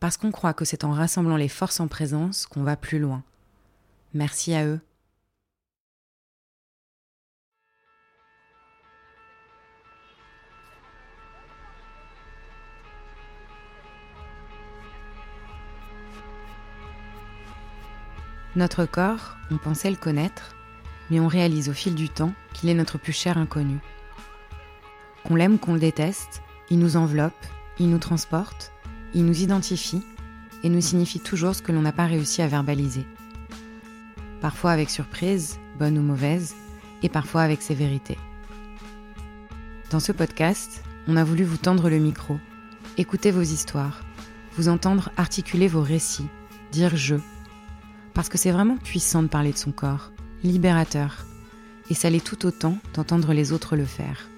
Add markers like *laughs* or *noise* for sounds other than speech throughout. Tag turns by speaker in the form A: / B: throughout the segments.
A: parce qu'on croit que c'est en rassemblant les forces en présence qu'on va plus loin. Merci à eux. Notre corps, on pensait le connaître, mais on réalise au fil du temps qu'il est notre plus cher inconnu. Qu'on l'aime qu'on le déteste, il nous enveloppe, il nous transporte, il nous identifie et nous signifie toujours ce que l'on n'a pas réussi à verbaliser. Parfois avec surprise, bonne ou mauvaise, et parfois avec sévérité. Dans ce podcast, on a voulu vous tendre le micro, écouter vos histoires, vous entendre articuler vos récits, dire je. Parce que c'est vraiment puissant de parler de son corps, libérateur, et ça l'est tout autant d'entendre les autres le faire.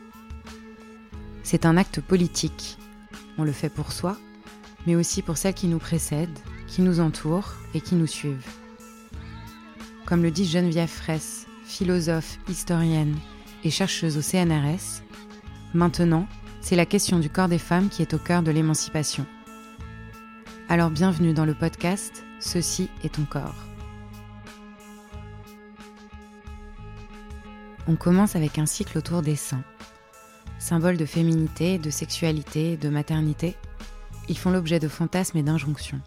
A: C'est un acte politique. On le fait pour soi, mais aussi pour celles qui nous précèdent, qui nous entourent et qui nous suivent. Comme le dit Geneviève Fraisse, philosophe, historienne et chercheuse au CNRS, maintenant, c'est la question du corps des femmes qui est au cœur de l'émancipation. Alors bienvenue dans le podcast Ceci est ton corps. On commence avec un cycle autour des seins, symbole de féminité, de sexualité, de maternité, ils font l'objet de fantasmes et d'injonctions.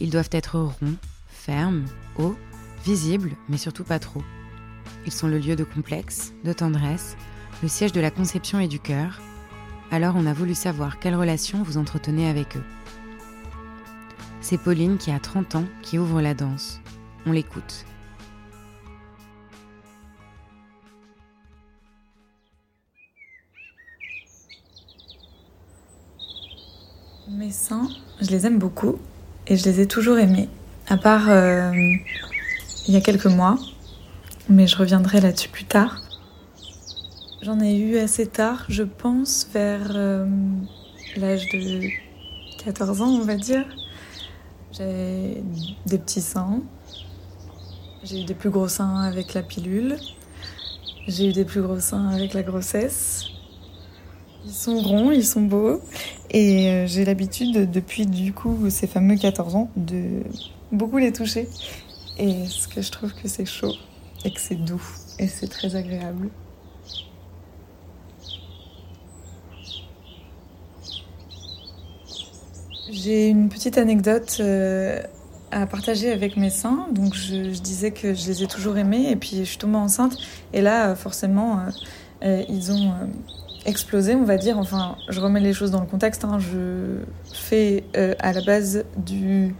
A: Ils doivent être ronds, fermes, hauts, visibles, mais surtout pas trop. Ils sont le lieu de complexe, de tendresse, le siège de la conception et du cœur. Alors on a voulu savoir quelle relation vous entretenez avec eux. C'est Pauline qui a 30 ans qui ouvre la danse. On l'écoute.
B: Mes seins, je les aime beaucoup et je les ai toujours aimés, à part euh, il y a quelques mois, mais je reviendrai là-dessus plus tard. J'en ai eu assez tard, je pense, vers euh, l'âge de 14 ans, on va dire. J'ai des petits seins. J'ai eu des plus gros seins avec la pilule. J'ai eu des plus gros seins avec la grossesse. Ils sont ronds, ils sont beaux. Et euh, j'ai l'habitude, depuis du coup ces fameux 14 ans, de beaucoup les toucher. Et ce que je trouve que c'est chaud et que c'est doux et c'est très agréable. J'ai une petite anecdote euh, à partager avec mes seins. Donc je, disais que je les ai toujours aimés et puis je suis tombée enceinte. Et là, forcément, euh, ils ont explosé, on va dire. Enfin, je remets les choses dans le contexte. Hein. Je fais euh, à la base du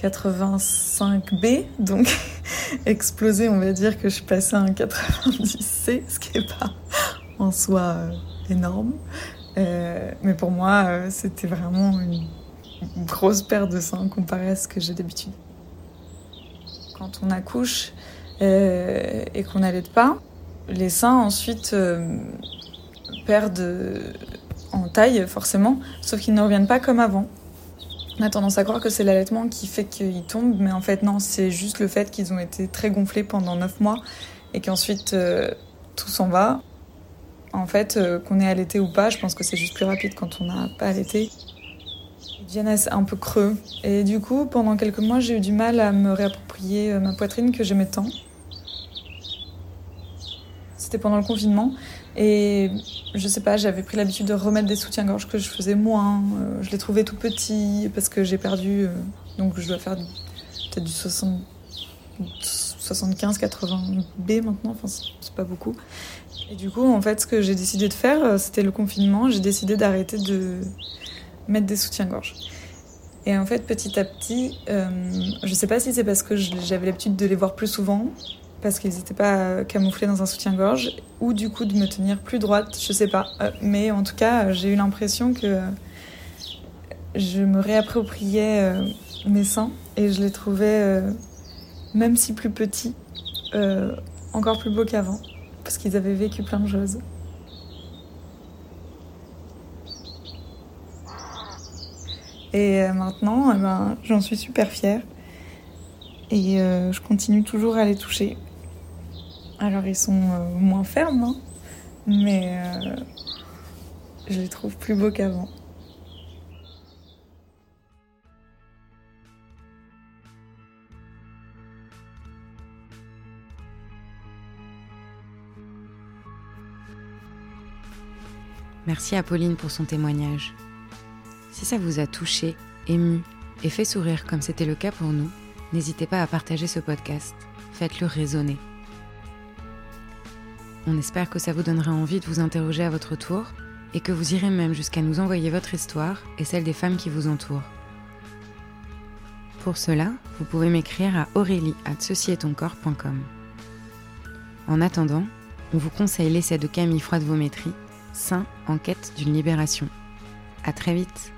B: 85B, donc *laughs* explosé, on va dire que je suis passée à un 90C, ce qui n'est pas en soi euh, énorme. Euh, mais pour moi, c'était vraiment une, grosse perte de sang comparé à ce que j'ai d'habitude. Quand on accouche et qu'on n'allait pas, les seins ensuite perdent en taille forcément, sauf qu'ils ne reviennent pas comme avant. On a tendance à croire que c'est l'allaitement qui fait qu'ils tombent, mais en fait non, c'est juste le fait qu'ils ont été très gonflés pendant 9 mois et qu'ensuite euh, tout s'en va. En fait, euh, qu'on ait allaité ou pas, je pense que c'est juste plus rapide quand on n'a pas allaité. Ils un peu creux. Et du coup, pendant quelques mois, j'ai eu du mal à me réapproprier euh, ma poitrine que j'aimais tant. C'était pendant le confinement. Et je sais pas, j'avais pris l'habitude de remettre des soutiens-gorge que je faisais moins. Euh, je les trouvais tout petits parce que j'ai perdu. Euh, donc je dois faire peut-être du 75-80 B maintenant. Enfin, c'est pas beaucoup. Et du coup, en fait, ce que j'ai décidé de faire, euh, c'était le confinement. J'ai décidé d'arrêter de mettre des soutiens-gorge. Et en fait, petit à petit, je sais pas si c'est parce que j'avais l'habitude de les voir plus souvent parce qu'ils n'étaient pas camouflés dans un soutien-gorge, ou du coup de me tenir plus droite, je sais pas. Euh, mais en tout cas, j'ai eu l'impression que je me réappropriais euh, mes seins et je les trouvais, euh, même si plus petits, encore plus beaux qu'avant, parce qu'ils avaient vécu plein de choses. Et maintenant, eh ben, j'en suis super fière. Et je continue toujours à les toucher. Alors ils sont euh, moins fermes, hein, mais euh, je les trouve plus beaux qu'avant.
A: Merci à Pauline pour son témoignage. Si ça vous a touché, ému et fait sourire comme c'était le cas pour nous, n'hésitez pas à partager ce podcast. Faites-le résonner. On espère que ça vous donnera envie de vous interroger à votre tour et que vous irez même jusqu'à nous envoyer votre histoire et celle des femmes qui vous entourent. Pour cela, vous pouvez m'écrire à aurélie En attendant, on vous conseille l'essai de Camille Froide-Vométrie, Saint en quête d'une libération. À très vite!